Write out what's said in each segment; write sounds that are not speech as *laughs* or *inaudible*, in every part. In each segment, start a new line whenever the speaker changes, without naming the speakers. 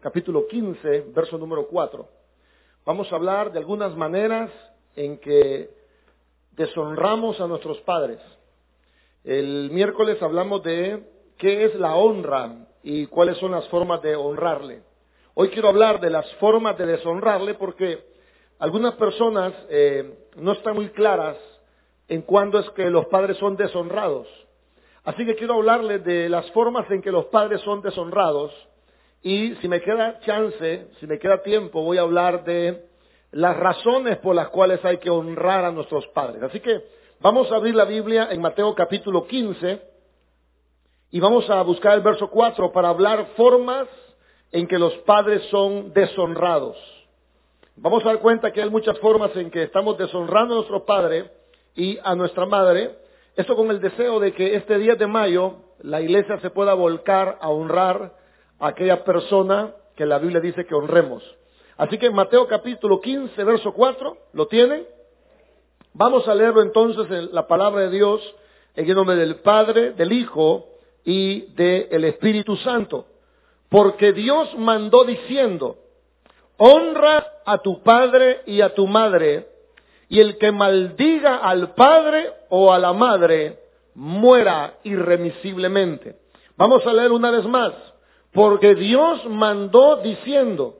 capítulo 15, verso número 4. Vamos a hablar de algunas maneras en que deshonramos a nuestros padres. El miércoles hablamos de qué es la honra y cuáles son las formas de honrarle. Hoy quiero hablar de las formas de deshonrarle porque algunas personas eh, no están muy claras en cuándo es que los padres son deshonrados. Así que quiero hablarles de las formas en que los padres son deshonrados y si me queda chance, si me queda tiempo, voy a hablar de las razones por las cuales hay que honrar a nuestros padres. Así que vamos a abrir la Biblia en Mateo capítulo 15 y vamos a buscar el verso 4 para hablar formas en que los padres son deshonrados. Vamos a dar cuenta que hay muchas formas en que estamos deshonrando a nuestro padre y a nuestra madre. Esto con el deseo de que este 10 de mayo la iglesia se pueda volcar a honrar aquella persona que la Biblia dice que honremos. Así que en Mateo capítulo 15, verso 4, ¿lo tienen? Vamos a leerlo entonces en la palabra de Dios en el nombre del Padre, del Hijo y del Espíritu Santo. Porque Dios mandó diciendo, honra a tu padre y a tu madre, y el que maldiga al padre o a la madre, muera irremisiblemente. Vamos a leer una vez más. Porque Dios mandó diciendo,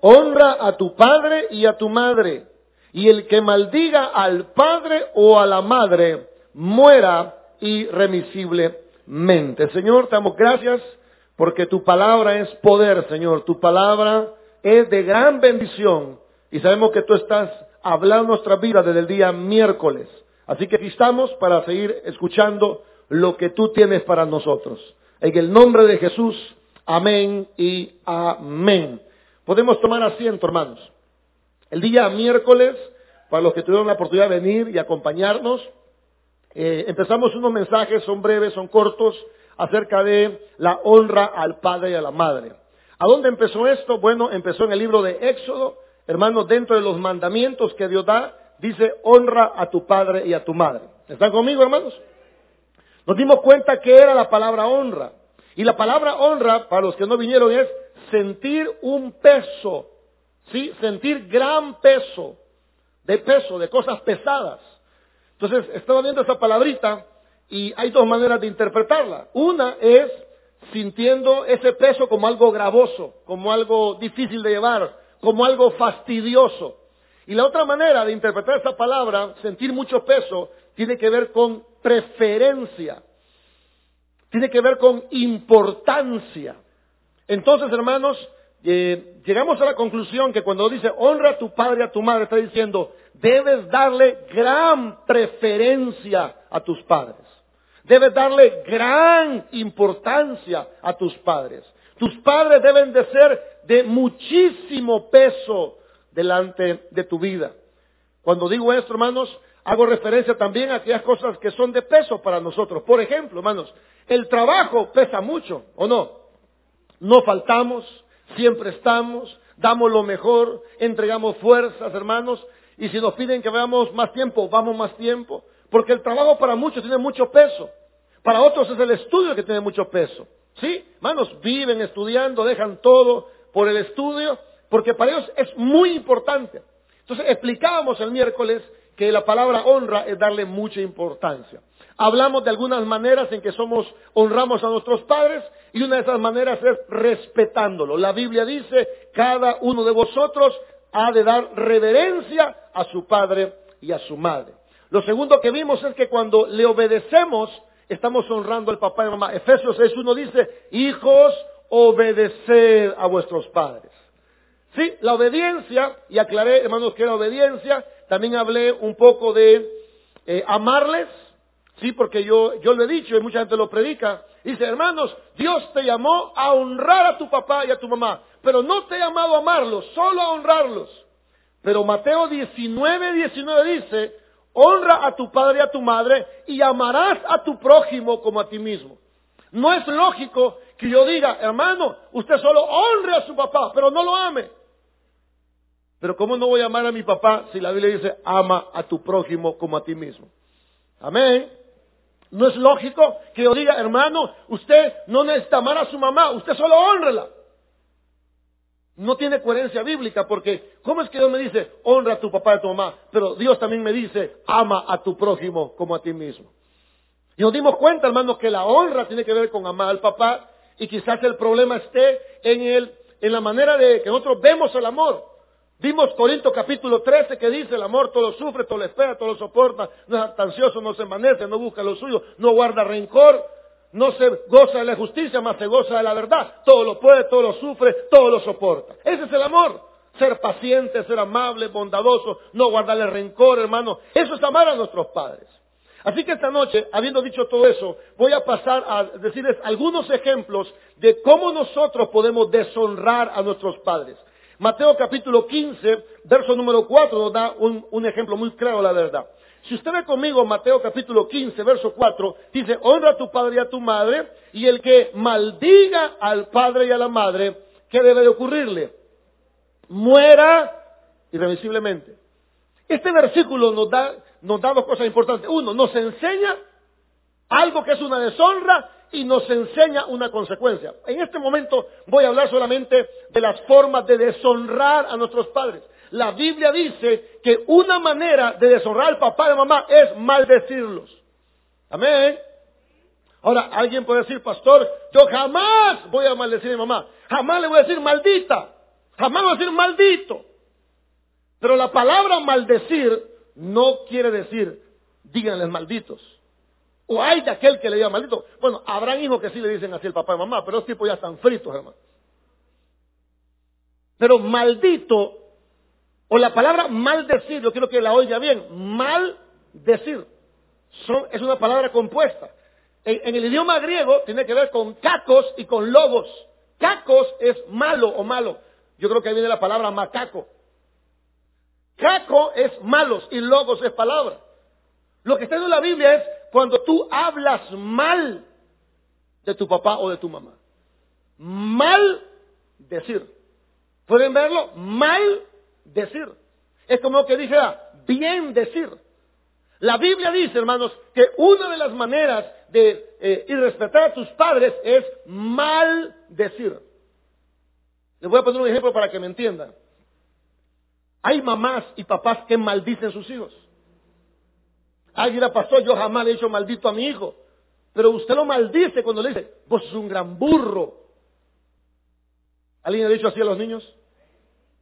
honra a tu padre y a tu madre, y el que maldiga al padre o a la madre, muera irremisiblemente. Señor, te damos gracias porque tu palabra es poder, Señor. Tu palabra es de gran bendición y sabemos que tú estás hablando nuestra vida desde el día miércoles. Así que aquí estamos para seguir escuchando lo que tú tienes para nosotros. En el nombre de Jesús, Amén y amén. Podemos tomar asiento, hermanos. El día miércoles, para los que tuvieron la oportunidad de venir y acompañarnos, eh, empezamos unos mensajes, son breves, son cortos, acerca de la honra al padre y a la madre. ¿A dónde empezó esto? Bueno, empezó en el libro de Éxodo, hermanos, dentro de los mandamientos que Dios da, dice honra a tu padre y a tu madre. ¿Están conmigo, hermanos? Nos dimos cuenta que era la palabra honra. Y la palabra honra, para los que no vinieron, es sentir un peso, ¿sí? Sentir gran peso, de peso, de cosas pesadas. Entonces, estaba viendo esa palabrita y hay dos maneras de interpretarla. Una es sintiendo ese peso como algo gravoso, como algo difícil de llevar, como algo fastidioso. Y la otra manera de interpretar esa palabra, sentir mucho peso, tiene que ver con preferencia tiene que ver con importancia. Entonces, hermanos, eh, llegamos a la conclusión que cuando dice honra a tu padre y a tu madre, está diciendo, debes darle gran preferencia a tus padres. Debes darle gran importancia a tus padres. Tus padres deben de ser de muchísimo peso delante de tu vida. Cuando digo esto, hermanos, hago referencia también a aquellas cosas que son de peso para nosotros. Por ejemplo, hermanos, el trabajo pesa mucho, ¿o no? No faltamos, siempre estamos, damos lo mejor, entregamos fuerzas, hermanos, y si nos piden que veamos más tiempo, vamos más tiempo, porque el trabajo para muchos tiene mucho peso, para otros es el estudio que tiene mucho peso. ¿Sí? Hermanos, viven estudiando, dejan todo por el estudio, porque para ellos es muy importante. Entonces explicábamos el miércoles que la palabra honra es darle mucha importancia. Hablamos de algunas maneras en que somos, honramos a nuestros padres y una de esas maneras es respetándolo. La Biblia dice, cada uno de vosotros ha de dar reverencia a su padre y a su madre. Lo segundo que vimos es que cuando le obedecemos, estamos honrando al papá y mamá. Efesios 6.1 dice, hijos, obedeced a vuestros padres. Sí, la obediencia, y aclaré, hermanos, que era obediencia, también hablé un poco de eh, amarles, Sí, porque yo, yo lo he dicho y mucha gente lo predica. Dice, hermanos, Dios te llamó a honrar a tu papá y a tu mamá, pero no te ha llamado a amarlos, solo a honrarlos. Pero Mateo 19, 19 dice, honra a tu padre y a tu madre y amarás a tu prójimo como a ti mismo. No es lógico que yo diga, hermano, usted solo honre a su papá, pero no lo ame. Pero ¿cómo no voy a amar a mi papá si la Biblia dice, ama a tu prójimo como a ti mismo? Amén. No es lógico que yo diga, hermano, usted no necesita amar a su mamá, usted solo honrela. no tiene coherencia bíblica porque ¿cómo es que Dios me dice honra a tu papá y a tu mamá? Pero Dios también me dice ama a tu prójimo como a ti mismo. Y nos dimos cuenta, hermanos, que la honra tiene que ver con amar al papá y quizás el problema esté en el, en la manera de que nosotros vemos el amor. Vimos Corinto capítulo 13 que dice el amor todo lo sufre, todo lo espera, todo lo soporta, no es ansioso, no se envanece, no busca lo suyo, no guarda rencor, no se goza de la justicia, más se goza de la verdad. Todo lo puede, todo lo sufre, todo lo soporta. Ese es el amor. Ser paciente, ser amable, bondadoso, no guardarle rencor, hermano. Eso es amar a nuestros padres. Así que esta noche, habiendo dicho todo eso, voy a pasar a decirles algunos ejemplos de cómo nosotros podemos deshonrar a nuestros padres. Mateo capítulo 15, verso número 4 nos da un, ejemplo muy claro la verdad. Si usted ve conmigo Mateo capítulo 15, verso 4, dice, honra a tu padre y a tu madre, y el que maldiga al padre y a la madre, ¿qué debe de ocurrirle? Muera irremisiblemente. Este versículo nos da, nos da dos cosas importantes. Uno, nos enseña algo que es una deshonra y nos enseña una consecuencia. En este momento voy a hablar solamente de las formas de deshonrar a nuestros padres. La Biblia dice que una manera de deshonrar al papá y a mamá es maldecirlos. Amén. Ahora, alguien puede decir, pastor, yo jamás voy a maldecir a mi mamá. Jamás le voy a decir maldita. Jamás voy a decir maldito. Pero la palabra maldecir no quiere decir díganles malditos. Hay de aquel que le diga maldito. Bueno, habrán hijos que sí le dicen así el papá y mamá, pero los tipos ya están fritos, hermano. Pero maldito, o la palabra maldecir, yo quiero que la oiga bien, maldecir, son, es una palabra compuesta. En, en, el idioma griego tiene que ver con cacos y con logos. Cacos es malo o malo. Yo creo que ahí viene la palabra macaco. Caco es malos y logos es palabra. Lo que está en la Biblia es cuando tú hablas mal de tu papá o de tu mamá. Mal decir. ¿Pueden verlo? Mal decir. Es como que dijera, bien decir. La Biblia dice, hermanos, que una de las maneras de eh, irrespetar a tus padres es mal decir. Les voy a poner un ejemplo para que me entiendan. Hay mamás y papás que maldicen a sus hijos. Alguien la pasó, yo jamás le he dicho maldito a mi hijo. Pero usted lo maldice cuando le dice, vos sos un gran burro. ¿Alguien ha dicho así a los niños?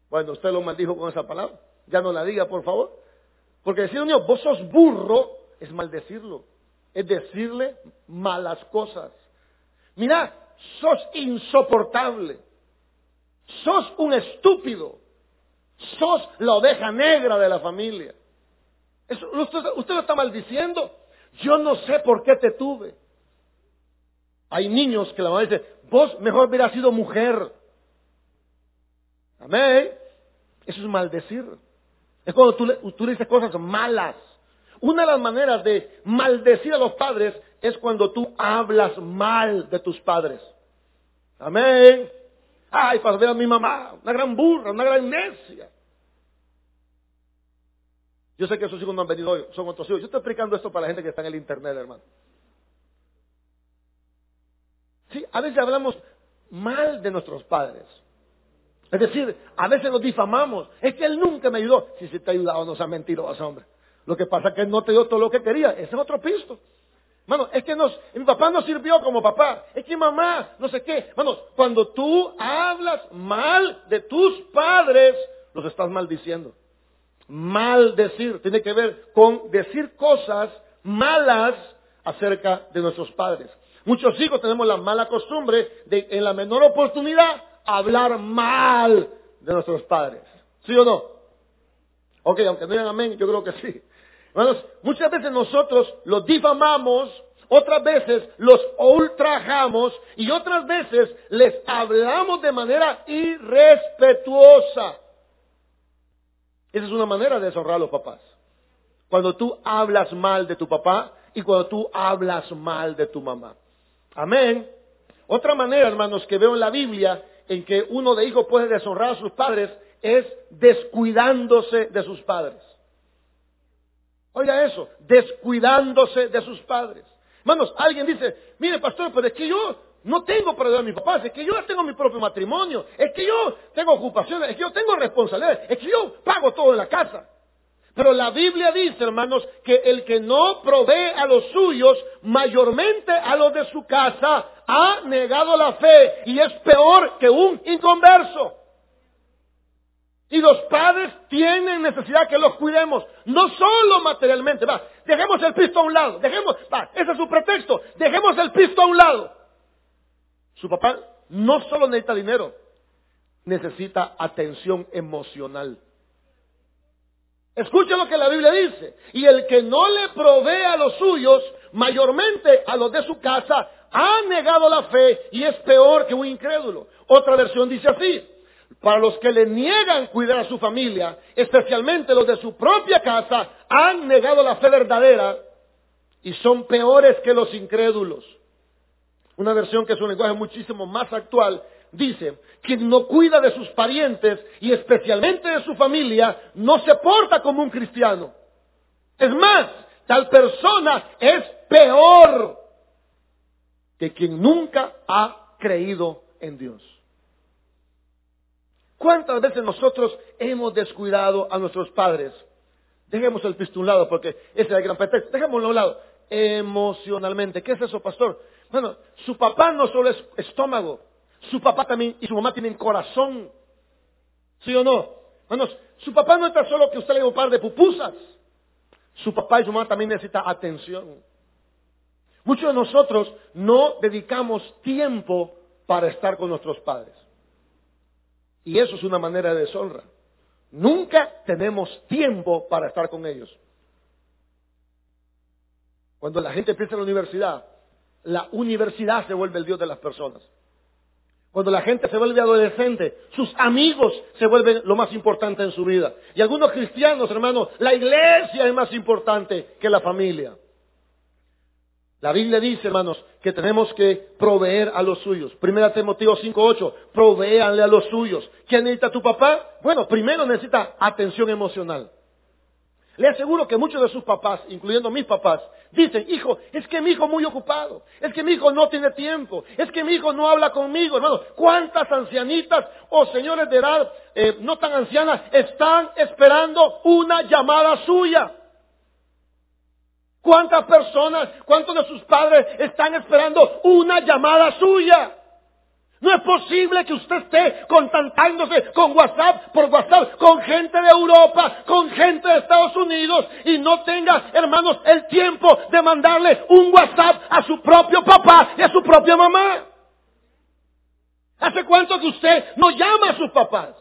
Bueno, usted lo maldijo con esa palabra. Ya no la diga, por favor. Porque decir a un niño, vos sos burro, es maldecirlo. Es decirle malas cosas. Mira, sos insoportable. Sos un estúpido. Sos la oveja negra de la familia usted, lo está maldiciendo. Yo no sé por qué te tuve. Hay niños que la mamá dice, vos mejor hubieras sido mujer. Amén. Eso es maldecir. Es cuando tú, le dices cosas malas. Una de las maneras de maldecir a los padres es cuando tú hablas mal de tus padres. Amén. Ay, para ver a mi mamá, una gran burra, una gran necia. Yo sé que esos hijos no han venido hoy, son otros hijos. Yo estoy explicando esto para la gente que está en el internet, hermano. Sí, a veces hablamos mal de nuestros padres. Es decir, a veces los difamamos. Es que él nunca me ayudó. Si se te ha ayudado, no sea mentiroso, hombre. Lo que pasa es que él no te dio todo lo que quería. Ese es otro pisto. Hermano, es que mi papá no sirvió como papá. Es que mamá, no sé qué. Hermano, cuando tú hablas mal de tus padres, los estás maldiciendo mal decir, tiene que ver con decir cosas malas acerca de nuestros padres. Muchos hijos tenemos la mala costumbre de en la menor oportunidad hablar mal de nuestros padres. ¿Sí o no? Ok, aunque no digan amén, yo creo que sí. Hermanos, muchas veces nosotros los difamamos, otras veces los ultrajamos y otras veces les hablamos de manera irrespetuosa. Esa es una manera de deshonrar a los papás. Cuando tú hablas mal de tu papá y cuando tú hablas mal de tu mamá. Amén. Otra manera, hermanos, que veo en la Biblia en que uno de hijos puede deshonrar a sus padres es descuidándose de sus padres. Oiga eso, descuidándose de sus padres. Hermanos, alguien dice, mire pastor, pero es que yo no tengo para ayudar a mis papás, es que yo tengo mi propio matrimonio, es que yo tengo ocupaciones, es que yo tengo responsabilidades, es que yo pago todo en la casa. Pero la Biblia dice, hermanos, que el que no provee a los suyos, mayormente a los de su casa, ha negado la fe y es peor que un inconverso. Y los padres tienen necesidad que los cuidemos, no solo materialmente, va, dejemos el pisto a un lado, dejemos, va, ese es su pretexto, dejemos el pisto a un lado. Su papá no solo necesita dinero, necesita atención emocional. Escuche lo que la Biblia dice. Y el que no le provee a los suyos, mayormente a los de su casa, ha negado la fe y es peor que un incrédulo. Otra versión dice así. Para los que le niegan cuidar a su familia, especialmente los de su propia casa, han negado la fe verdadera y son peores que los incrédulos. Una versión que es un lenguaje muchísimo más actual dice, quien no cuida de sus parientes y especialmente de su familia, no se porta como un cristiano. Es más, tal persona es peor que quien nunca ha creído en Dios. ¿Cuántas veces nosotros hemos descuidado a nuestros padres? Dejemos el pisto porque ese es el gran pretexto. Dejémoslo a un lado. Emocionalmente. ¿Qué es eso, pastor? Bueno, su papá no solo es estómago, su papá también y su mamá tienen corazón. ¿Sí o no? Hermanos, su papá no está solo que usted le dé un par de pupusas. Su papá y su mamá también necesitan atención. Muchos de nosotros no dedicamos tiempo para estar con nuestros padres. Y eso es una manera de deshonra. Nunca tenemos tiempo para estar con ellos. Cuando la gente empieza en la universidad, la universidad se vuelve el Dios de las personas. Cuando la gente se vuelve adolescente, sus amigos se vuelven lo más importante en su vida. Y algunos cristianos, hermanos, la iglesia es más importante que la familia. La Biblia dice, hermanos, que tenemos que proveer a los suyos. Primera Timoteo 5.8, provéanle a los suyos. ¿Quién necesita tu papá? Bueno, primero necesita atención emocional. Le aseguro que muchos de sus papás, incluyendo mis papás, dicen, hijo, es que mi hijo muy ocupado, es que mi hijo no tiene tiempo, es que mi hijo no habla conmigo, hermano. ¿Cuántas ancianitas o señores de edad eh, no tan ancianas están esperando una llamada suya? ¿Cuántas personas, cuántos de sus padres están esperando una llamada suya? No es posible que usted esté contactándose con WhatsApp, por WhatsApp, con gente de Europa, con gente de Estados Unidos y no tenga, hermanos, el tiempo de mandarle un WhatsApp a su propio papá y a su propia mamá. ¿Hace cuánto que usted no llama a sus papás?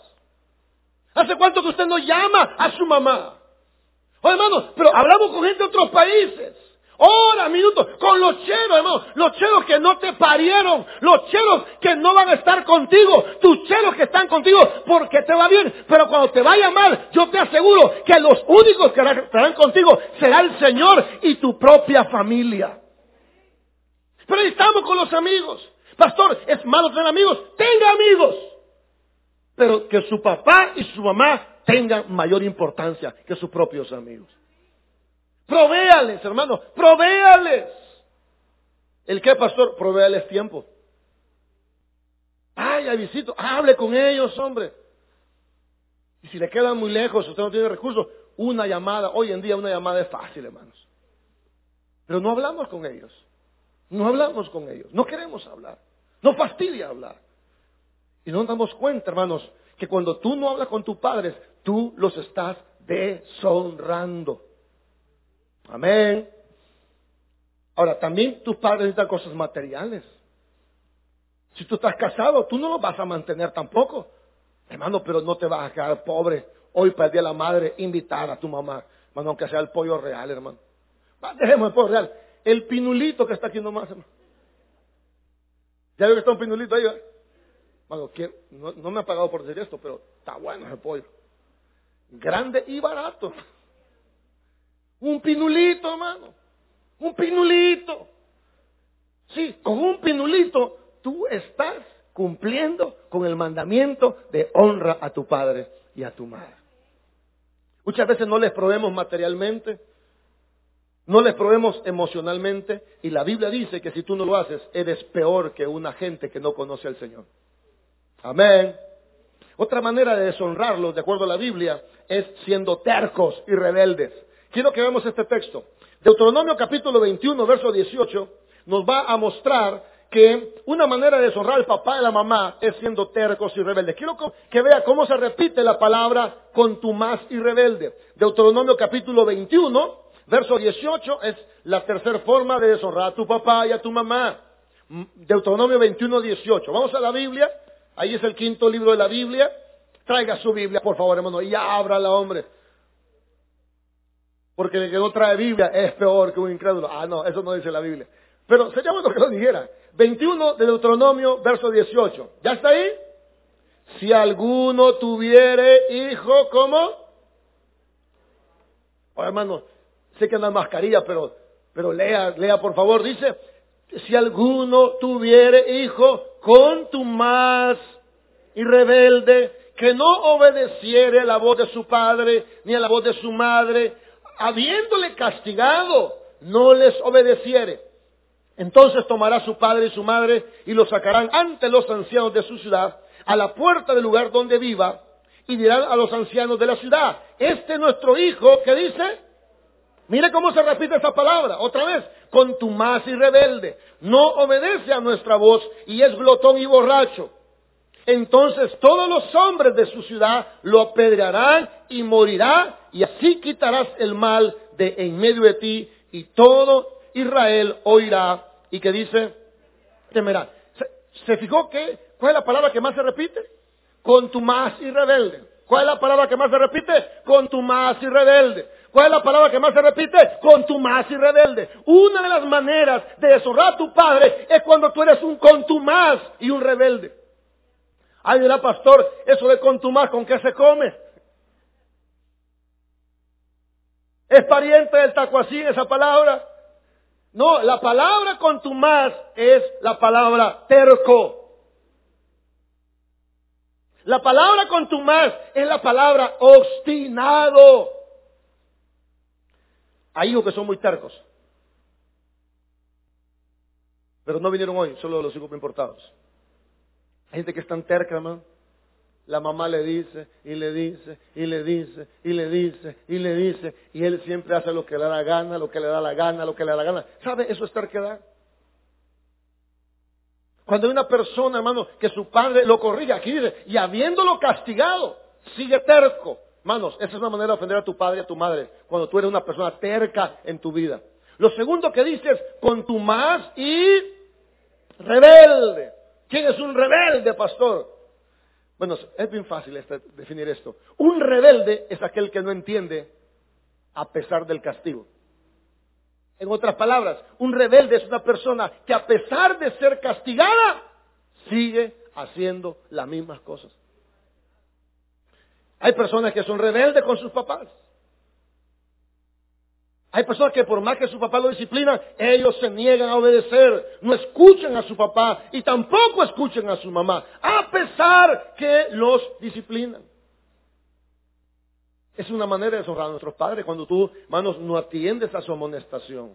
¿Hace cuánto que usted no llama a su mamá? Oh, hermanos, pero hablamos con gente de otros países. Hora, minutos, con los cheros, hermano, los cheros que no te parieron, los cheros que no van a estar contigo, tus cheros que están contigo porque te va bien, pero cuando te vaya mal, yo te aseguro que los únicos que estarán contigo será el Señor y tu propia familia. Pero estamos con los amigos. Pastor, es malo tener amigos, tenga amigos. Pero que su papá y su mamá tengan mayor importancia que sus propios amigos. Provéales, hermano, provéales. ¿El qué, pastor? Provéales tiempo. Vaya, visito, hable con ellos, hombre. Y si le quedan muy lejos, usted no tiene recursos, una llamada, hoy en día una llamada es fácil, hermanos. Pero no hablamos con ellos. No hablamos con ellos. No queremos hablar. No fastidia hablar. Y no nos damos cuenta, hermanos, que cuando tú no hablas con tus padres, tú los estás deshonrando. Amén. Ahora, también tus padres necesitan cosas materiales. Si tú estás casado, tú no los vas a mantener tampoco. Hermano, pero no te vas a quedar pobre. Hoy Día de la Madre, invitar a tu mamá. Hermano, aunque sea el pollo real, hermano. Dejemos el pollo real. El pinulito que está aquí nomás, hermano. Ya veo que está un pinulito ahí. No me ha pagado por decir esto, pero está bueno ese pollo. Grande y barato. Un pinulito, hermano. Un pinulito. Sí, con un pinulito tú estás cumpliendo con el mandamiento de honra a tu padre y a tu madre. Muchas veces no les proveemos materialmente. No les probemos emocionalmente y la Biblia dice que si tú no lo haces, eres peor que una gente que no conoce al Señor. Amén. Otra manera de deshonrarlos, de acuerdo a la Biblia, es siendo tercos y rebeldes. Quiero que veamos este texto. Deuteronomio capítulo 21, verso 18, nos va a mostrar que una manera de deshonrar al papá y a la mamá es siendo tercos y rebeldes. Quiero que vea cómo se repite la palabra contumaz y rebelde. Deuteronomio capítulo 21, Verso 18 es la tercera forma de deshonrar a tu papá y a tu mamá. Deuteronomio 21, 18. Vamos a la Biblia. Ahí es el quinto libro de la Biblia. Traiga su Biblia, por favor, hermano, y ábrala, hombre. Porque el que no trae Biblia es peor que un incrédulo. Ah, no, eso no dice la Biblia. Pero sería bueno que lo dijera. 21 de Deuteronomio, verso 18. ¿Ya está ahí? Si alguno tuviere hijo, ¿cómo? Oh, hermano, sé que anda mascarilla, pero, pero lea, lea por favor. Dice, si alguno tuviere hijo con tu más y rebelde, que no obedeciere a la voz de su padre ni a la voz de su madre, habiéndole castigado, no les obedeciere. Entonces tomará su padre y su madre y lo sacarán ante los ancianos de su ciudad, a la puerta del lugar donde viva, y dirán a los ancianos de la ciudad, este es nuestro hijo, que dice? Mire cómo se repite esa palabra, otra vez, con tu más y rebelde. No obedece a nuestra voz y es glotón y borracho. Entonces todos los hombres de su ciudad lo apedrearán y morirá y así quitarás el mal de en medio de ti y todo Israel oirá y que dice, temerá. ¿Se, ¿Se, fijó que, cuál es la palabra que más se repite? Con tu más y rebelde. ¿Cuál es la palabra que más se repite? Con tu más y rebelde. ¿Cuál es la palabra que más se repite? Con tu más y rebelde. Una de las maneras de deshonrar a tu padre es cuando tú eres un contumaz y un rebelde. Ay, dirá pastor, eso de contumaz, ¿con qué se come? ¿Es pariente del tacuacín esa palabra? No, la palabra contumaz es la palabra terco. La palabra contumaz es la palabra obstinado. Hay hijos que son muy tercos. Pero no vinieron hoy, solo los hijos importados. Hay gente que es tan terca, hermano. La mamá le dice, y le dice, y le dice, y le dice, y le dice, y él siempre hace lo que le da la gana, lo que le da la gana, lo que le da la gana. ¿Sabe? Eso es terquedad. Cuando hay una persona, hermano, que su padre lo corrige, aquí dice, y habiéndolo castigado, sigue terco, Manos, esa es una manera de ofender a tu padre y a tu madre, cuando tú eres una persona terca en tu vida. Lo segundo que dices, con tu más y rebelde. ¿Quién es un rebelde, pastor? Bueno, es bien fácil este, definir esto. Un rebelde es aquel que no entiende a pesar del castigo. En otras palabras, un rebelde es una persona que a pesar de ser castigada, sigue haciendo las mismas cosas. Hay personas que son rebeldes con sus papás. Hay personas que por más que su papá lo disciplina, ellos se niegan a obedecer, no escuchan a su papá y tampoco escuchan a su mamá, a pesar que los disciplinan. Es una manera de deshonrar a nuestros padres cuando tú, hermanos, no atiendes a su amonestación.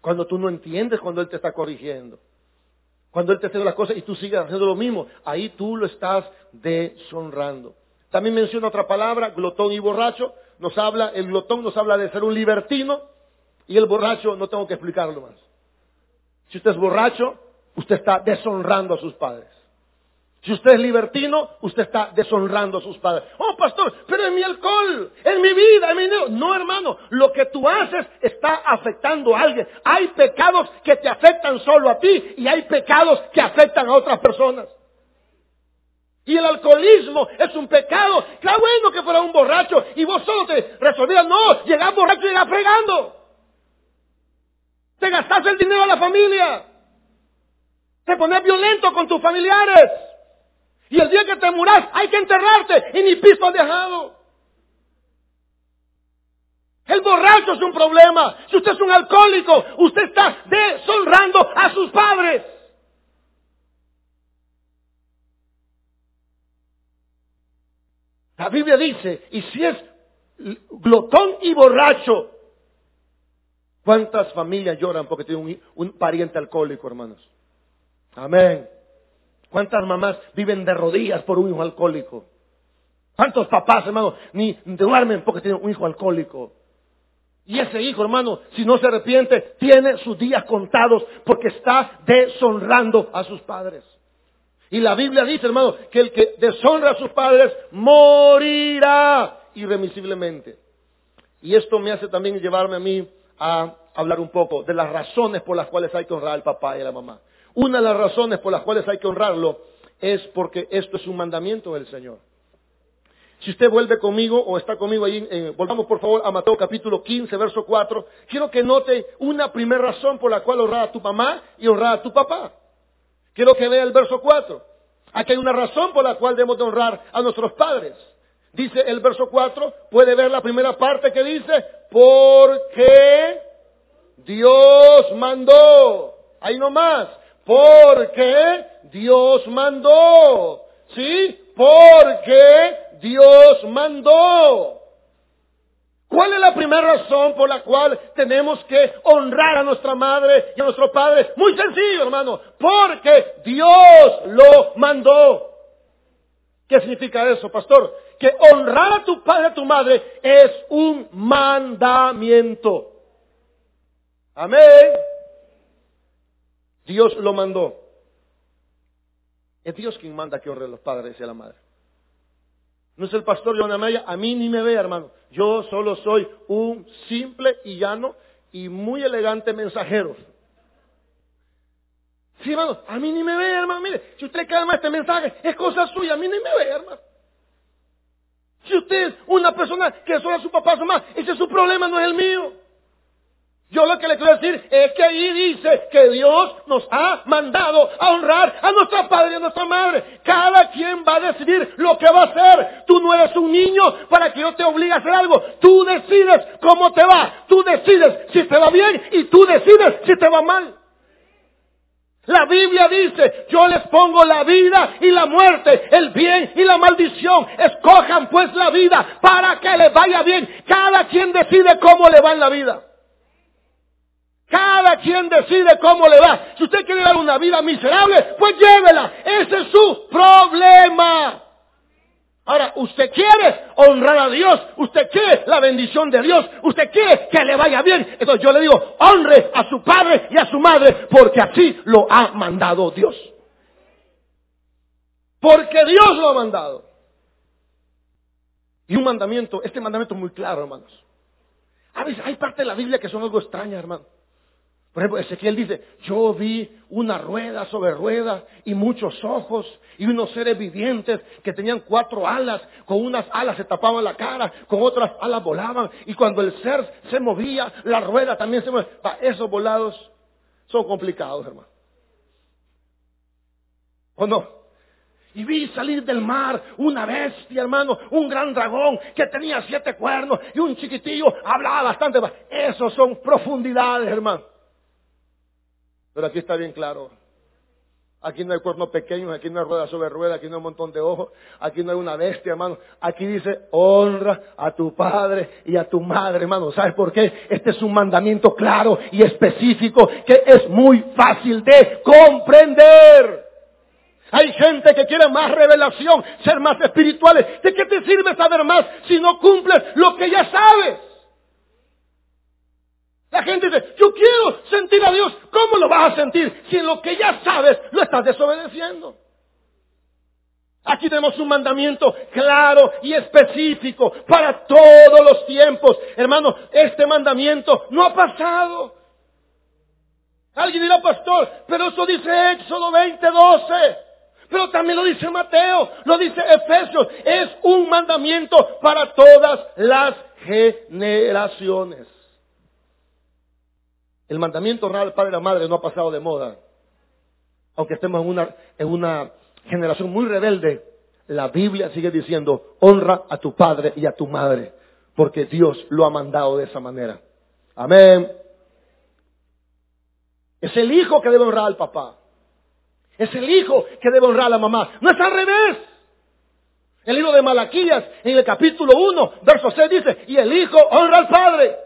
Cuando tú no entiendes cuando Él te está corrigiendo. Cuando Él te hace las cosas y tú sigues haciendo lo mismo, ahí tú lo estás deshonrando. También menciona otra palabra, glotón y borracho. Nos habla, el glotón nos habla de ser un libertino y el borracho no tengo que explicarlo más. Si usted es borracho, usted está deshonrando a sus padres. Si usted es libertino, usted está deshonrando a sus padres. Oh, pastor, pero en mi alcohol, en mi vida, en mi dinero. No, hermano, lo que tú haces está afectando a alguien. Hay pecados que te afectan solo a ti y hay pecados que afectan a otras personas. Y el alcoholismo es un pecado. Claro bueno que fuera un borracho y vos solo te resolvías. No, llegás borracho y llegás fregando. Te gastás el dinero a la familia. Te pones violento con tus familiares. Y el día que te muras hay que enterrarte y ni piso has dejado. El borracho es un problema. Si usted es un alcohólico, usted está deshonrando a sus padres. La Biblia dice, y si es glotón y borracho, ¿Cuántas familias lloran porque tienen un, pariente alcohólico, hermanos? Amén. ¿Cuántas mamás viven de rodillas por un hijo alcohólico? ¿Cuántos papás, hermano, ni duermen porque tienen un hijo alcohólico? Y ese hijo, hermano, si no se arrepiente, tiene sus días contados porque está deshonrando a sus padres. Y la Biblia dice, hermano, que el que deshonra a sus padres morirá irremisiblemente. Y esto me hace también llevarme a mí a hablar un poco de las razones por las cuales hay que honrar al papá y a la mamá. Una de las razones por las cuales hay que honrarlo es porque esto es un mandamiento del Señor. Si usted vuelve conmigo o está conmigo ahí, eh, volvamos por favor a Mateo capítulo 15, verso 4. Quiero que note una primera razón por la cual honrar a tu mamá y honrar a tu papá. Quiero que vea el verso 4. Aquí hay una razón por la cual debemos de honrar a nuestros padres. Dice el verso 4, puede ver la primera parte que dice, porque Dios mandó. Ahí nomás, porque Dios mandó. ¿Sí? Porque Dios mandó. ¿Cuál es la primera razón por la cual tenemos que honrar a nuestra madre y a nuestro padre? Muy sencillo, hermano. Porque Dios lo mandó. ¿Qué significa eso, pastor? Que honrar a tu padre y a tu madre es un mandamiento. Amén. Dios lo mandó. Es Dios quien manda que honre a los padres y a la madre. No es el pastor John Amaya, a mí ni me ve, hermano. Yo solo soy un simple y llano y muy elegante mensajero. Sí, hermano, a mí ni me ve, hermano. Mire, si usted calma este mensaje, es cosa suya, a mí ni me ve, hermano. Si usted es una persona que solo a su papá, su mamá, ese es su problema, no es el mío. Yo lo que le quiero decir es que ahí dice que Dios nos ha mandado a honrar a nuestro padre y a nuestra madre. Cada quien va a decidir lo que va a hacer. Tú no eres un niño para que yo te obligue a hacer algo. Tú decides cómo te va. Tú decides si te va bien y tú decides si te va mal. La Biblia dice, yo les pongo la vida y la muerte, el bien y la maldición. Escojan pues la vida para que les vaya bien. Cada quien decide cómo le va en la vida. Cada quien decide cómo le va. Si usted quiere dar una vida miserable, pues llévela. Ese es su problema. Ahora, usted quiere honrar a Dios, usted quiere la bendición de Dios, usted quiere que le vaya bien. Entonces yo le digo, honre a su padre y a su madre, porque así lo ha mandado Dios. Porque Dios lo ha mandado. Y un mandamiento, este mandamiento es muy claro, hermanos. A veces hay partes de la Biblia que son algo extrañas, hermano. Por ejemplo, Ezequiel dice, yo vi una rueda sobre rueda y muchos ojos y unos seres vivientes que tenían cuatro alas, con unas alas se tapaban la cara, con otras alas volaban y cuando el ser se movía, la rueda también se movía. Esos volados son complicados, hermano. ¿O no? Y vi salir del mar una bestia, hermano, un gran dragón que tenía siete cuernos y un chiquitillo hablaba bastante. Esos son profundidades, hermano. Pero aquí está bien claro. Aquí no hay cuernos pequeños, aquí no hay rueda sobre rueda, aquí no hay un montón de ojos, aquí no hay una bestia, hermano. Aquí dice, honra a tu padre y a tu madre, hermano. ¿Sabes por qué? Este es un mandamiento claro y específico que es muy fácil de comprender. Hay gente que quiere más revelación, ser más espirituales. ¿De qué te sirve saber más si no cumples lo que ya sabes? La gente dice, yo quiero sentir a Dios. ¿Cómo lo vas a sentir si lo que ya sabes lo estás desobedeciendo? Aquí tenemos un mandamiento claro y específico para todos los tiempos. Hermano, este mandamiento no ha pasado. Alguien dirá, pastor, pero eso dice Éxodo 20, 12. Pero también lo dice Mateo, lo dice Efesios. Es un mandamiento para todas las generaciones. El mandamiento honrar al padre y a la madre no ha pasado de moda. Aunque estemos en una, en una generación muy rebelde, la Biblia sigue diciendo, honra a tu padre y a tu madre, porque Dios lo ha mandado de esa manera. Amén. Es el hijo que debe honrar al papá. Es el hijo que debe honrar a la mamá. No es al revés. El libro de Malaquías, en el capítulo 1, verso 6 dice, y el hijo honra al padre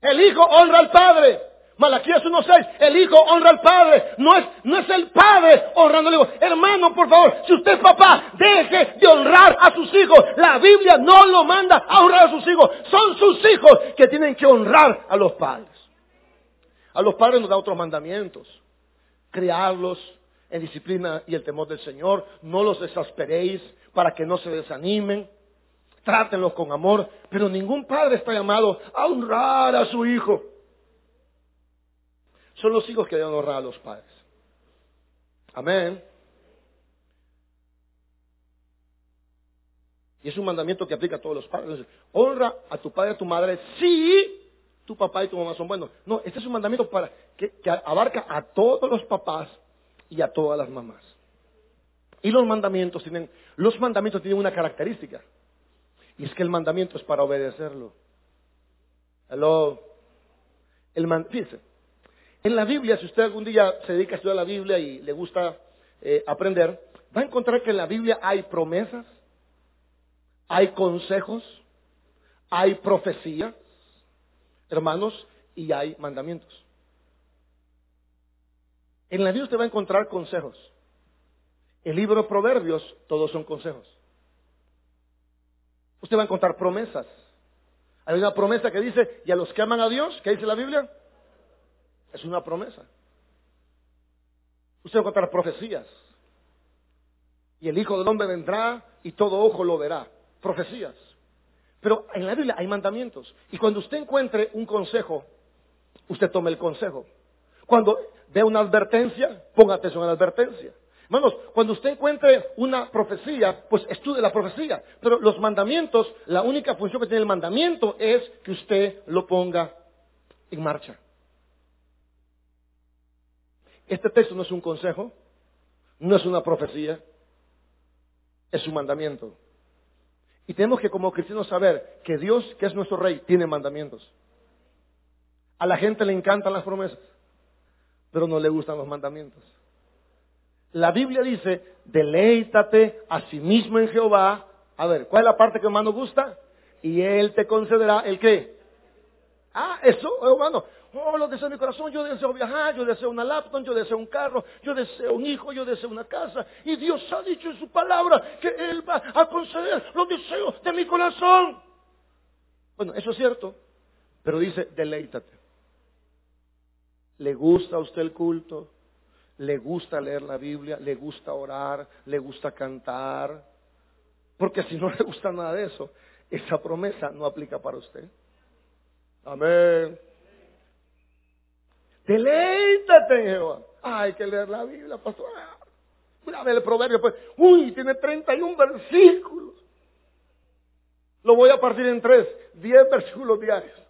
El hijo honra al padre. Malaquías 1.6, el hijo honra al padre, no es, no es el padre honrando al hijo. Hermano, por favor, si usted es papá, deje de honrar a sus hijos. La Biblia no lo manda a honrar a sus hijos. Son sus hijos que tienen que honrar a los padres. A los padres nos da otros mandamientos. Criarlos en disciplina y el temor del Señor. No los exasperéis para que no se desanimen. Trátenlos con amor. Pero ningún padre está llamado a honrar a su hijo. Son los hijos que deben honrar a los padres. Amén. Y es un mandamiento que aplica a todos los padres. honra a tu padre y a tu madre si tu papá y tu mamá son buenos. No, este es un mandamiento para que, que abarca a todos los papás y a todas las mamás. Y los mandamientos tienen, los mandamientos tienen una característica. Y es que el mandamiento es para obedecerlo. Hello. El man, fíjense, en la Biblia, si usted algún día se dedica a estudiar la Biblia y le gusta eh, aprender, va a encontrar que en la Biblia hay promesas, hay consejos, hay profecías, hermanos, y hay mandamientos. En la Biblia usted va a encontrar consejos. El libro Proverbios, todos son consejos. Usted va a encontrar promesas. Hay una promesa que dice, y a los que aman a Dios, ¿qué dice la Biblia? Es una promesa. Usted va a encontrar profecías. Y el Hijo del Hombre vendrá y todo ojo lo verá. Profecías. Pero en la Biblia hay mandamientos. Y cuando usted encuentre un consejo, usted tome el consejo. Cuando ve una advertencia, ponga atención a la advertencia. Hermanos, cuando usted encuentre una profecía, pues estudie la profecía. Pero los mandamientos, la única función que tiene el mandamiento es que usted lo ponga en marcha. Este texto no es un consejo, no es una profecía, es un mandamiento. Y tenemos que como cristianos saber que Dios, que es nuestro rey, tiene mandamientos. A la gente le encantan las promesas, pero no le gustan los mandamientos. La Biblia dice, deleítate a sí mismo en Jehová. A ver, ¿cuál es la parte que más nos gusta? Y Él te concederá el qué? Ah, eso, hermano, Oh, lo deseo en mi corazón. Yo deseo viajar, yo deseo una laptop, yo deseo un carro, yo deseo un hijo, yo deseo una casa. Y Dios ha dicho en su palabra que Él va a conceder los deseos de mi corazón. Bueno, eso es cierto. Pero dice, deleítate. ¿Le gusta a usted el culto? ¿Le gusta leer la Biblia? ¿Le gusta orar? ¿Le gusta cantar? Porque si no le gusta nada de eso, esa promesa no aplica para usted. Amén. Deleítate Jehová. Hay que leer la Biblia, pastor. Mira, ver el proverbio, pues. Uy, tiene 31 versículos. Lo voy a partir en tres. 10 versículos diarios.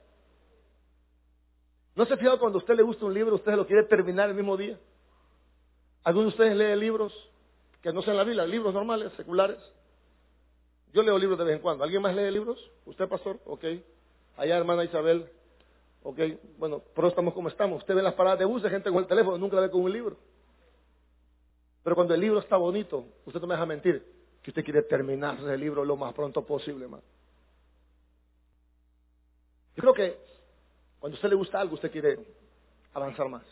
¿No se fija cuando a usted le gusta un libro, usted lo quiere terminar el mismo día? ¿Algunos de ustedes leen libros que no sean la Biblia, libros normales, seculares? Yo leo libros de vez en cuando. ¿Alguien más lee libros? ¿Usted, pastor? Ok. Allá, hermana Isabel. Ok, bueno, pero estamos como estamos. Usted ve las paradas de bus de gente con el teléfono, nunca la ve con un libro. Pero cuando el libro está bonito, usted no me deja mentir, que usted quiere terminar el libro lo más pronto posible, hermano. Yo creo que cuando a usted le gusta algo, usted quiere avanzar más.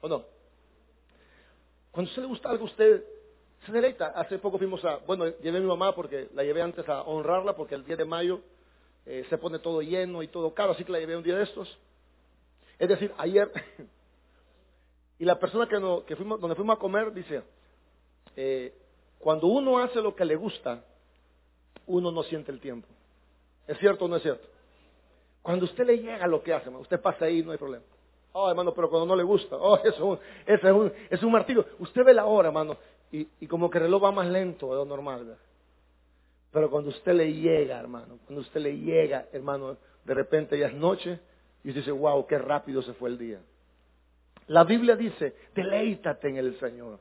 ¿O no? Cuando a usted le gusta algo, usted se deleita. Hace poco fuimos a, bueno, llevé a mi mamá porque la llevé antes a honrarla porque el 10 de mayo eh, se pone todo lleno y todo caro, así que la llevé un día de estos. Es decir, ayer, *laughs* y la persona que, fuimos, donde fuimos a comer dice, eh, cuando uno hace lo que le gusta, uno no siente el tiempo. ¿Es cierto o no es cierto? Cuando usted le llega lo que hace, usted pasa ahí, no hay problema. Oh, hermano, pero cuando no le gusta, oh, *laughs* eso, es, un, es un martillo. Usted ve la hora, hermano, y, y como que el reloj va más lento de lo normal. Pero cuando usted le llega, hermano, cuando usted le llega, hermano, de repente ya es noche y usted dice, wow, qué rápido se fue el día. La Biblia dice, deleítate en el Señor.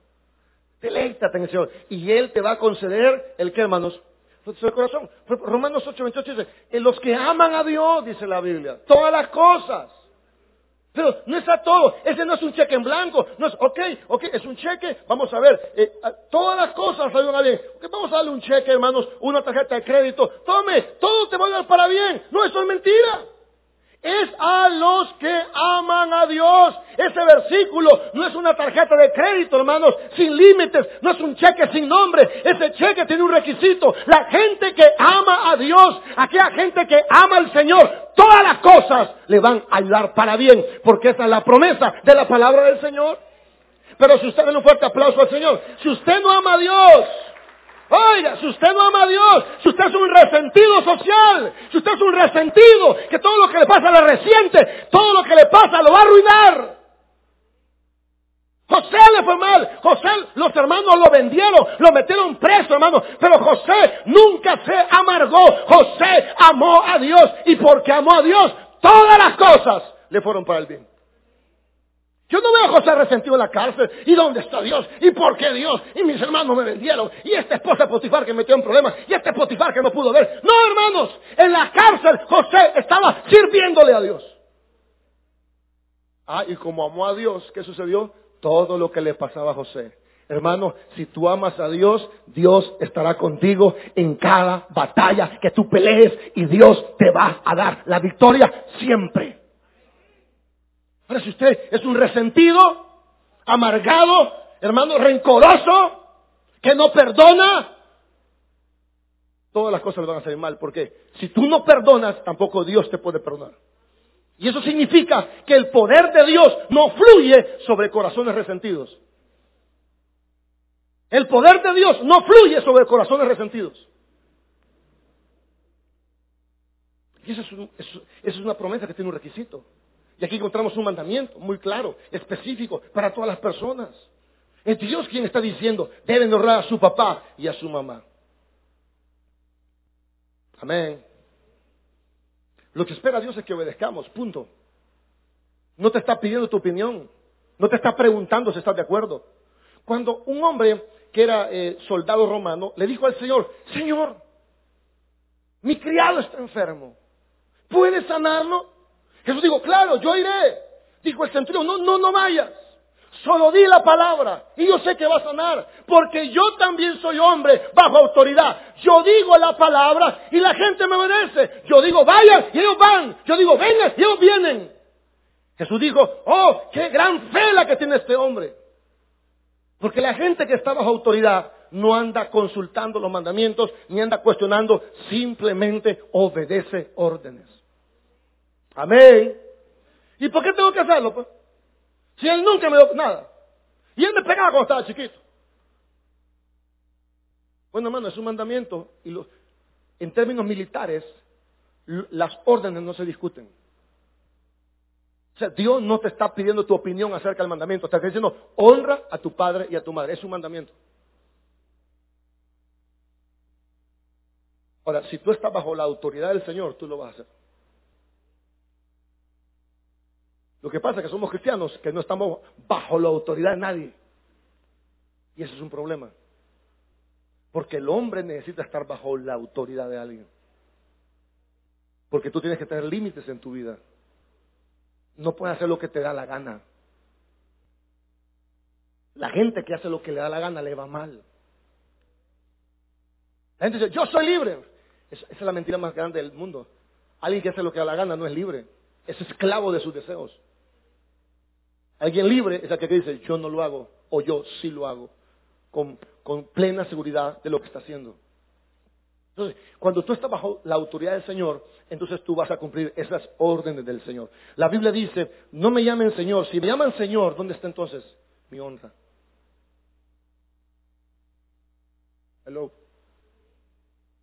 Deleítate en el Señor. Y Él te va a conceder el que, hermanos, el corazón. Romanos 8, 28 dice, en los que aman a Dios, dice la Biblia, todas las cosas pero no está todo. Ese no es un cheque en blanco. No es, ok, ok, es un cheque. Vamos a ver, eh, todas las cosas ayudan bien. vamos a darle un cheque, hermanos, una tarjeta de crédito. Tome, todo te va a dar para bien. No, eso es mentira. Es a los que aman a Dios. Ese versículo no es una tarjeta de crédito, hermanos, sin límites, no es un cheque sin nombre. Ese cheque tiene un requisito. La gente que ama a Dios, aquella gente que ama al Señor, todas las cosas le van a ayudar para bien, porque esa es la promesa de la palabra del Señor. Pero si usted le un fuerte aplauso al Señor, si usted no ama a Dios, Oiga, si usted no ama a Dios, si usted es un resentido social, si usted es un resentido, que todo lo que le pasa le resiente, todo lo que le pasa lo va a arruinar. José le fue mal. José, los hermanos lo vendieron, lo metieron preso, hermano. Pero José nunca se amargó. José amó a Dios. Y porque amó a Dios, todas las cosas le fueron para el bien. Yo no veo a José resentido en la cárcel. ¿Y dónde está Dios? ¿Y por qué Dios? Y mis hermanos me vendieron. Y esta esposa Potifar que metió en problemas. Y este Potifar que no pudo ver. No, hermanos. En la cárcel José estaba sirviéndole a Dios. Ah, y como amó a Dios, ¿qué sucedió? Todo lo que le pasaba a José. Hermano, si tú amas a Dios, Dios estará contigo en cada batalla que tú pelees y Dios te va a dar la victoria siempre. Si usted es un resentido, amargado, hermano, rencoroso, que no perdona, todas las cosas le van a salir mal. Porque si tú no perdonas, tampoco Dios te puede perdonar. Y eso significa que el poder de Dios no fluye sobre corazones resentidos. El poder de Dios no fluye sobre corazones resentidos. Y eso es, eso es una promesa que tiene un requisito. Y aquí encontramos un mandamiento muy claro, específico para todas las personas. Es Dios quien está diciendo, deben honrar a su papá y a su mamá. Amén. Lo que espera Dios es que obedezcamos, punto. No te está pidiendo tu opinión, no te está preguntando si estás de acuerdo. Cuando un hombre que era eh, soldado romano le dijo al Señor, Señor, mi criado está enfermo, ¿puedes sanarlo? Jesús dijo, claro, yo iré. Dijo el centurión, no, no, no vayas. Solo di la palabra y yo sé que va a sanar, porque yo también soy hombre bajo autoridad. Yo digo la palabra y la gente me obedece. Yo digo vayan y ellos van. Yo digo vengan y ellos vienen. Jesús dijo, oh, qué gran fe la que tiene este hombre. Porque la gente que está bajo autoridad no anda consultando los mandamientos ni anda cuestionando, simplemente obedece órdenes. Amén. ¿Y por qué tengo que hacerlo? Pues? Si él nunca me dio nada. Y él me pegaba cuando estaba chiquito. Bueno, hermano, es un mandamiento. Y en términos militares, las órdenes no se discuten. O sea, Dios no te está pidiendo tu opinión acerca del mandamiento. Está diciendo, honra a tu padre y a tu madre. Es un mandamiento. Ahora, si tú estás bajo la autoridad del Señor, tú lo vas a hacer. Lo que pasa es que somos cristianos que no estamos bajo la autoridad de nadie. Y eso es un problema. Porque el hombre necesita estar bajo la autoridad de alguien. Porque tú tienes que tener límites en tu vida. No puedes hacer lo que te da la gana. La gente que hace lo que le da la gana le va mal. La gente dice, yo soy libre. Esa es la mentira más grande del mundo. Alguien que hace lo que da la gana no es libre. Es esclavo de sus deseos. Alguien libre es aquel que dice, yo no lo hago, o yo sí lo hago, con, plena seguridad de lo que está haciendo. Entonces, cuando tú estás bajo la autoridad del Señor, entonces tú vas a cumplir esas órdenes del Señor. La Biblia dice, no me llamen Señor. Si me llaman Señor, ¿dónde está entonces mi honra? Hello.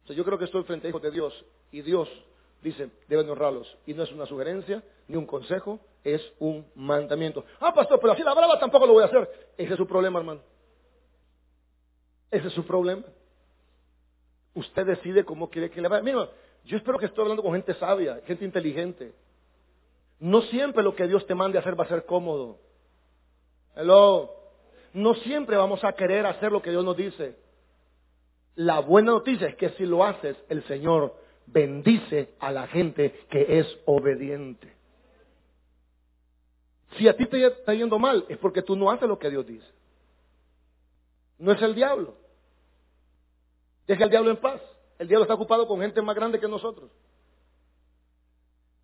yo creo que estoy frente a hijos de Dios y Dios dice, deben honrarlos. Y no es una sugerencia, ni un consejo, es un mandamiento. Ah, pastor, pero así la brava tampoco lo voy a hacer. Ese es su problema, hermano. Ese es su problema. Usted decide cómo quiere que le vaya. Mira, yo espero que estoy hablando con gente sabia, gente inteligente. No siempre lo que Dios te mande a hacer va a ser cómodo. Hello. No siempre vamos a querer hacer lo que Dios nos dice. La buena noticia es que si lo haces, el Señor bendice a la gente que es obediente. Si a ti te está yendo mal, es porque tú no haces lo que Dios dice. No es el diablo. Deja al diablo en paz. El diablo está ocupado con gente más grande que nosotros.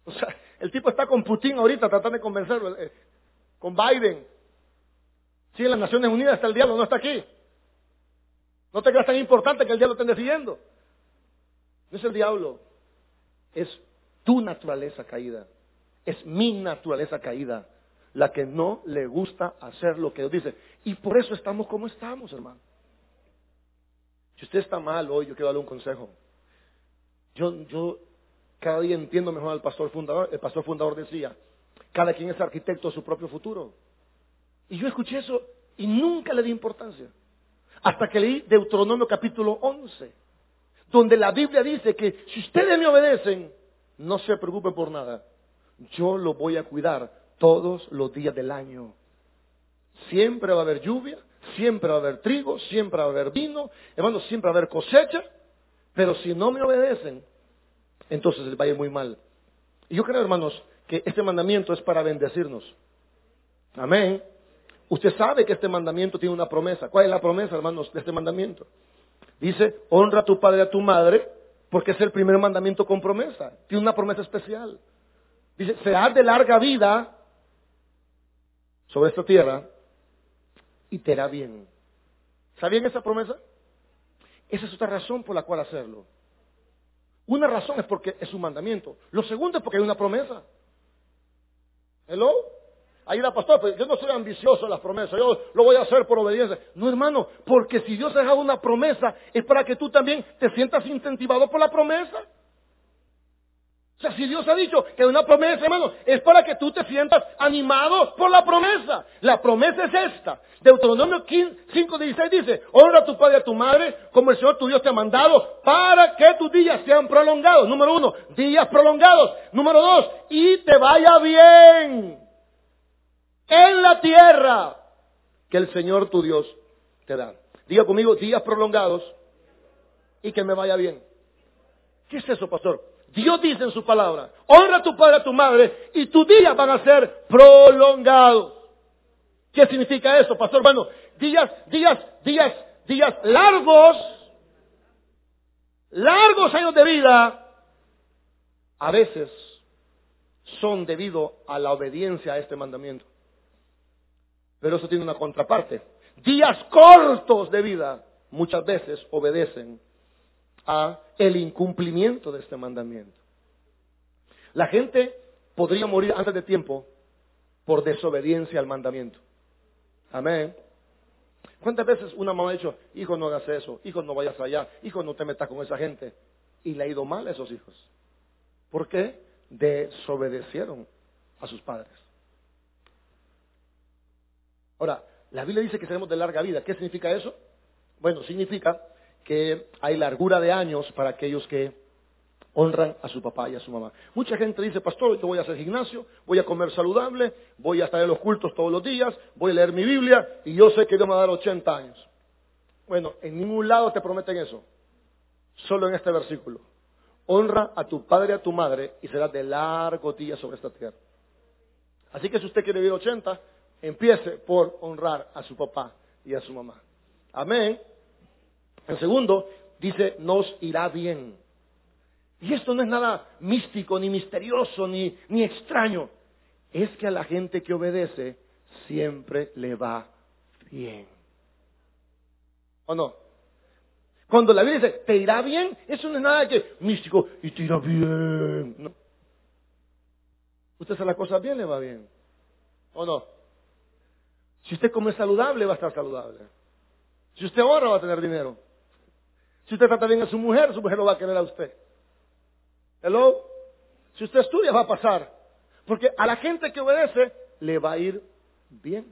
O sea, El tipo está con Putin ahorita tratando de convencerlo, eh, con Biden. Sí, en las Naciones Unidas está el diablo, no está aquí. No te creas tan importante que el diablo esté siguiendo. No es el diablo, es tu naturaleza caída. Es mi naturaleza caída la que no le gusta hacer lo que Dios dice. Y por eso estamos como estamos, hermano. Si usted está mal hoy, yo quiero darle un consejo. Yo, yo cada día entiendo mejor al pastor fundador. El pastor fundador decía, cada quien es arquitecto de su propio futuro. Y yo escuché eso y nunca le di importancia. Hasta que leí Deuteronomio capítulo 11, donde la Biblia dice que si ustedes me obedecen, no se preocupen por nada. Yo lo voy a cuidar todos los días del año. Siempre va a haber lluvia, siempre va a haber trigo, siempre va a haber vino, hermanos, siempre va a haber cosecha, pero si no me obedecen, entonces les va a ir muy mal. Y yo creo, hermanos, que este mandamiento es para bendecirnos. Amén. Usted sabe que este mandamiento tiene una promesa. ¿Cuál es la promesa, hermanos, de este mandamiento? Dice, honra a tu padre y a tu madre, porque es el primer mandamiento con promesa. Tiene una promesa especial. Dice, serás de larga vida sobre esta tierra y te hará bien. ¿Sabían esa promesa? Esa es otra razón por la cual hacerlo. Una razón es porque es un mandamiento. Lo segundo es porque hay una promesa. ¿Hello? Ahí la pastor, pues yo no soy ambicioso en las promesas, yo lo voy a hacer por obediencia. No, hermano, porque si Dios ha dejado una promesa, es para que tú también te sientas incentivado por la promesa. O sea, si Dios ha dicho que una promesa, hermano, es para que tú te sientas animado por la promesa. La promesa es esta. Deuteronomio 5, 16 dice, honra a tu padre y a tu madre como el Señor tu Dios te ha mandado para que tus días sean prolongados. Número uno, días prolongados. Número dos, y te vaya bien en la tierra que el Señor tu Dios te da. Diga conmigo, días prolongados y que me vaya bien. ¿Qué es eso, pastor? Dios dice en su palabra, honra a tu padre, a tu madre, y tus días van a ser prolongados. ¿Qué significa eso, pastor? Bueno, días, días, días, días largos, largos años de vida, a veces son debido a la obediencia a este mandamiento. Pero eso tiene una contraparte. Días cortos de vida muchas veces obedecen a el incumplimiento de este mandamiento. La gente podría morir antes de tiempo por desobediencia al mandamiento. Amén. ¿Cuántas veces una mamá ha dicho, hijo no hagas eso, hijo no vayas allá, hijo no te metas con esa gente? Y le ha ido mal a esos hijos. ¿Por qué? Desobedecieron a sus padres. Ahora, la Biblia dice que seremos de larga vida. ¿Qué significa eso? Bueno, significa que hay largura de años para aquellos que honran a su papá y a su mamá. Mucha gente dice, pastor, yo voy a hacer gimnasio, voy a comer saludable, voy a estar en los cultos todos los días, voy a leer mi Biblia y yo sé que Dios me va a dar 80 años. Bueno, en ningún lado te prometen eso, solo en este versículo. Honra a tu padre y a tu madre y serás de largo día sobre esta tierra. Así que si usted quiere vivir 80, empiece por honrar a su papá y a su mamá. Amén. El segundo, dice, nos irá bien. Y esto no es nada místico, ni misterioso, ni, ni extraño. Es que a la gente que obedece siempre le va bien. ¿O no? Cuando la Biblia dice, te irá bien, eso no es nada que místico y te irá bien. No. Usted hace las cosas bien, le va bien. ¿O no? Si usted come saludable, va a estar saludable. Si usted ahorra, va a tener dinero. Si usted trata bien a su mujer, su mujer lo va a querer a usted. Hello? Si usted estudia, va a pasar. Porque a la gente que obedece, le va a ir bien.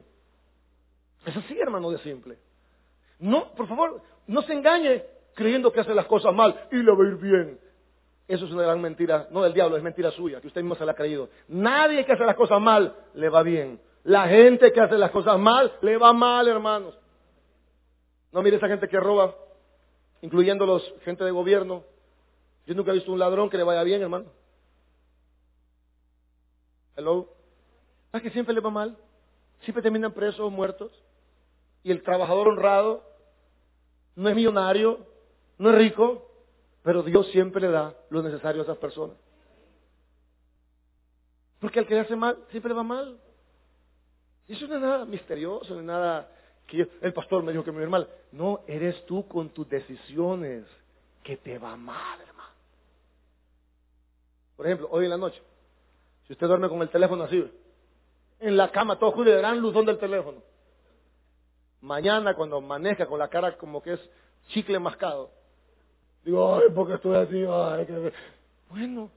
Es así, hermano, de simple. No, por favor, no se engañe creyendo que hace las cosas mal y le va a ir bien. Eso es una gran mentira, no del diablo, es mentira suya, que usted mismo se la ha creído. Nadie que hace las cosas mal le va bien. La gente que hace las cosas mal, le va mal, hermanos. No mire esa gente que roba, incluyendo los gente de gobierno. Yo nunca he visto un ladrón que le vaya bien, hermano. Hello. ¿Sabes que siempre le va mal? Siempre terminan presos o muertos. Y el trabajador honrado no es millonario, no es rico, pero Dios siempre le da lo necesario a esas personas. Porque el que hace mal siempre va mal. Y eso no es nada misterioso, no es nada que el pastor me dijo que me iba mal. No, eres tú con tus decisiones que te va mal, hermano. Por ejemplo, hoy en la noche, si usted duerme con el teléfono así, en la cama todo oscuro y gran luzón del teléfono. Mañana cuando maneja con la cara como que es chicle mascado, digo, ay, porque estoy así, ay, que... Bueno,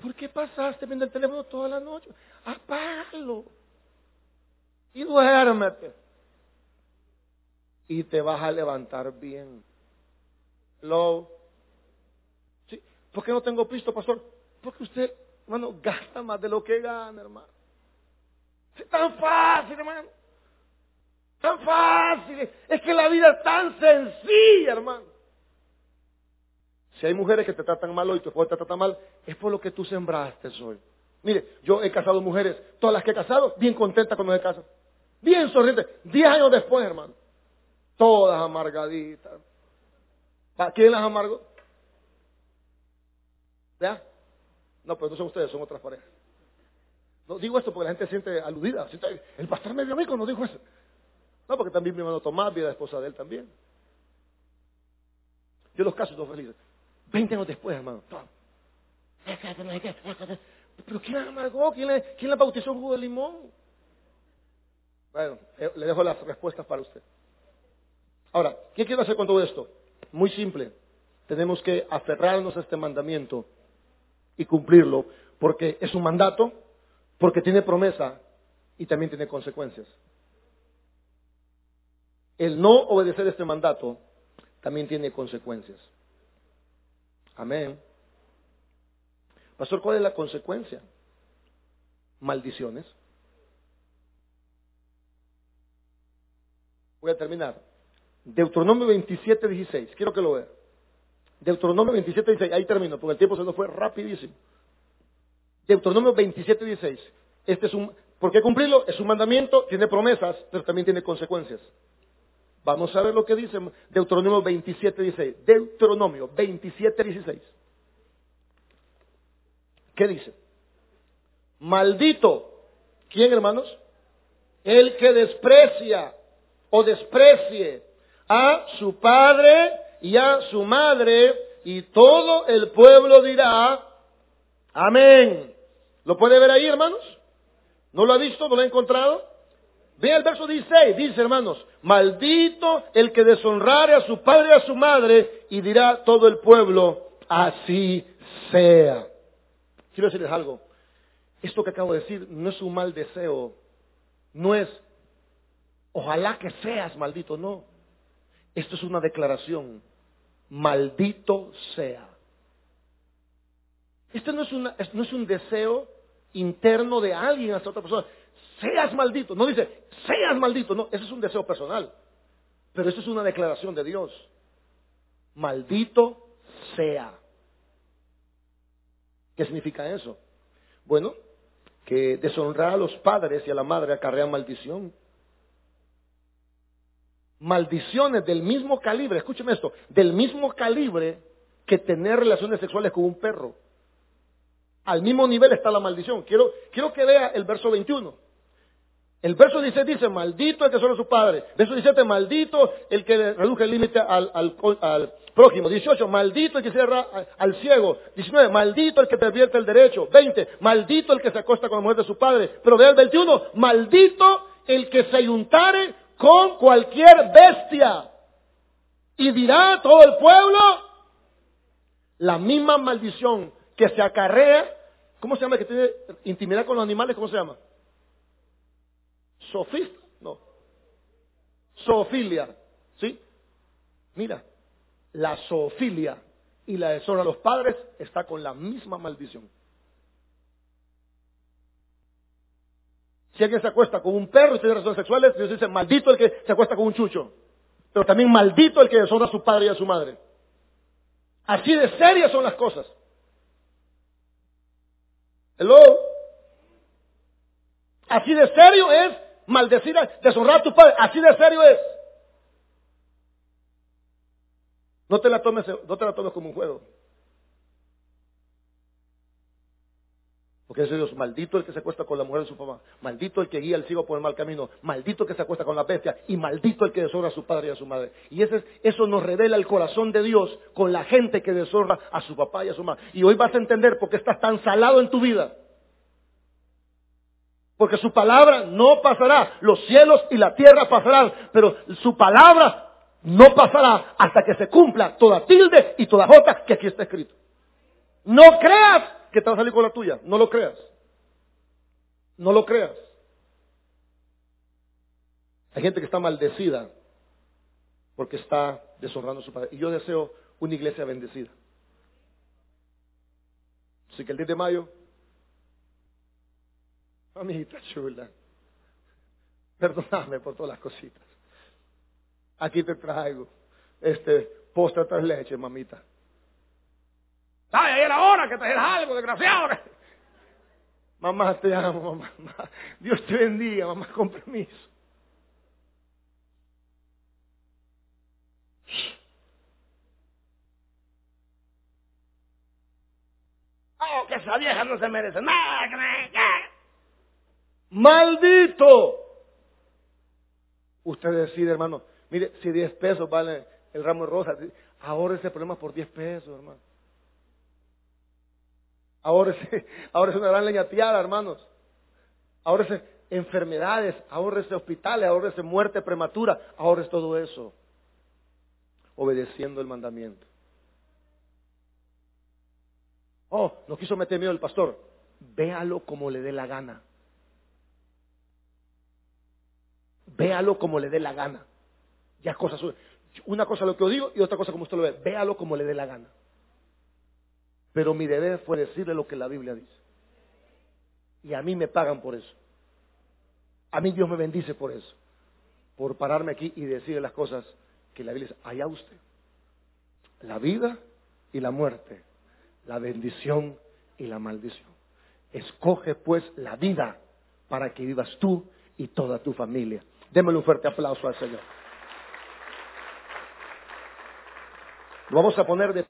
¿por qué pasaste viendo el teléfono toda la noche? Apágalo y duérmete. Y te vas a levantar bien. Lo. Sí. ¿Por qué no tengo pisto, pastor? Porque usted, hermano, gasta más de lo que gana, hermano. Es tan fácil, hermano. Tan fácil. Es que la vida es tan sencilla, hermano. Si hay mujeres que te tratan mal hoy, tu esposa te trata mal, es por lo que tú sembraste hoy. Mire, yo he casado mujeres, todas las que he casado, bien contentas cuando se casan. Bien sonriente. Diez años después, hermano. Todas amargaditas. ¿Para quién las amargó? ¿Ya? No, pero no son ustedes, son otras parejas. No digo esto porque la gente se siente aludida. el pastor medio amigo no dijo eso. No, porque también mi hermano Tomás, vida esposa de él también. Yo los casos dos felices. Veinte años después, hermano. Pero ¿quién la amargó? ¿Quién le, quién la bautizó en jugo de limón? Eh, le dejo las respuestas para usted. Ahora, ¿qué quiero hacer con todo esto? Muy simple. Tenemos que aferrarnos a este mandamiento y cumplirlo, porque es un mandato, porque tiene promesa y también tiene consecuencias. El no obedecer este mandato también tiene consecuencias. Amén. Pastor, ¿cuál es la consecuencia? Maldiciones. Voy a terminar. Deuteronomio 27, 16. Quiero que lo vea. Deuteronomio 27, 16. Ahí termino, porque el tiempo se nos fue rapidísimo. Deuteronomio 27, 16. Este es un, ¿Por qué cumplirlo? Es un mandamiento, tiene promesas, pero también tiene consecuencias. Vamos a ver lo que dice Deuteronomio 27, 16. Deuteronomio 27, 16. ¿Qué dice? Maldito. ¿Quién, hermanos? El que desprecia o desprecie a su padre y a su madre, y todo el pueblo dirá, amén. ¿Lo puede ver ahí, hermanos? ¿No lo ha visto? ¿No lo ha encontrado? Ve el verso 16, dice hermanos, maldito el que deshonrare a su padre y a su madre, y dirá todo el pueblo, así sea. Quiero decirles algo, esto que acabo de decir no es un mal deseo, no es ojalá que seas maldito, no. Esto es una declaración, maldito sea. Esto no es, no es un deseo interno de alguien hacia otra persona. Seas maldito. No dice, seas maldito. No, ese es un deseo personal. Pero esto es una declaración de Dios. Maldito sea. ¿Qué significa eso? Bueno, que deshonrar a los padres y a la madre acarrea maldición maldiciones del mismo calibre, escúcheme esto, del mismo calibre que tener relaciones sexuales con un perro. Al mismo nivel está la maldición. Quiero, quiero que vea el verso 21. El verso 16 dice, maldito el que solo su padre. Verso 17, maldito el que reduje el límite al, al, prójimo. 18, maldito el que cierra al ciego. 19, maldito el que pervierte el derecho. 20, maldito el que se acosta con la mujer de su padre. Pero vea el 21, maldito el que se ayuntare con cualquier bestia. Y dirá todo el pueblo la misma maldición que se acarrea. ¿Cómo se llama? Que tiene intimidad con los animales. ¿Cómo se llama? Sofista. No. Zoofilia. ¿Sí? Mira, la zoofilia y la deshonra a los padres está con la misma maldición. Si alguien se acuesta con un perro y tiene relaciones sexuales, Dios dice, maldito el que se acuesta con un chucho. Pero también maldito el que deshonra a su padre y a su madre. Así de serias son las cosas. Hello. Así de serio es maldecir, deshonrar a tu padre. Así de serio es. No te la tomes, no te la tomes como un juego. Porque dice Dios, maldito el que se acuesta con la mujer de su papá, maldito el que guía al ciego por el mal camino, maldito el que se acuesta con la bestia y maldito el que deshonra a su padre y a su madre. Y ese, eso nos revela el corazón de Dios con la gente que deshonra a su papá y a su madre. Y hoy vas a entender por qué estás tan salado en tu vida. Porque su palabra no pasará. Los cielos y la tierra pasarán, pero su palabra no pasará hasta que se cumpla toda tilde y toda jota que aquí está escrito. No creas que te va a salir con la tuya. No lo creas. No lo creas. Hay gente que está maldecida porque está deshonrando a su padre. Y yo deseo una iglesia bendecida. Así que el 10 de mayo, amiguita chula, perdóname por todas las cositas. Aquí te traigo este postre tres leche, mamita.
Que trajeras algo, desgraciado.
Mamá, te amo, mamá. Dios te bendiga, mamá, con permiso.
Oh, que esa vieja no se merece nada.
¡Maldito! Usted decide, hermano. Mire, si 10 pesos vale el ramo de rosas, ahora ese problema por 10 pesos, hermano. Ahora es, *laughs* ahora es una gran leñateada, hermanos. Ahora es enfermedades, ahora es hospitales, ahora es muerte prematura, ahora es todo eso. Obedeciendo el mandamiento. Oh, no quiso meter miedo el pastor. Véalo como le dé la gana. Véalo como le dé la gana. Ya es cosa suya. Una cosa lo que yo digo y otra cosa como usted lo ve. Véalo como le dé la gana. Pero mi deber fue decirle lo que la Biblia dice. Y a mí me pagan por eso. A mí Dios me bendice por eso. Por pararme aquí y decirle las cosas que la Biblia dice. Allá usted. La vida y la muerte. La bendición y la maldición. Escoge pues la vida para que vivas tú y toda tu familia. Démosle un fuerte aplauso al Señor. Lo vamos a poner de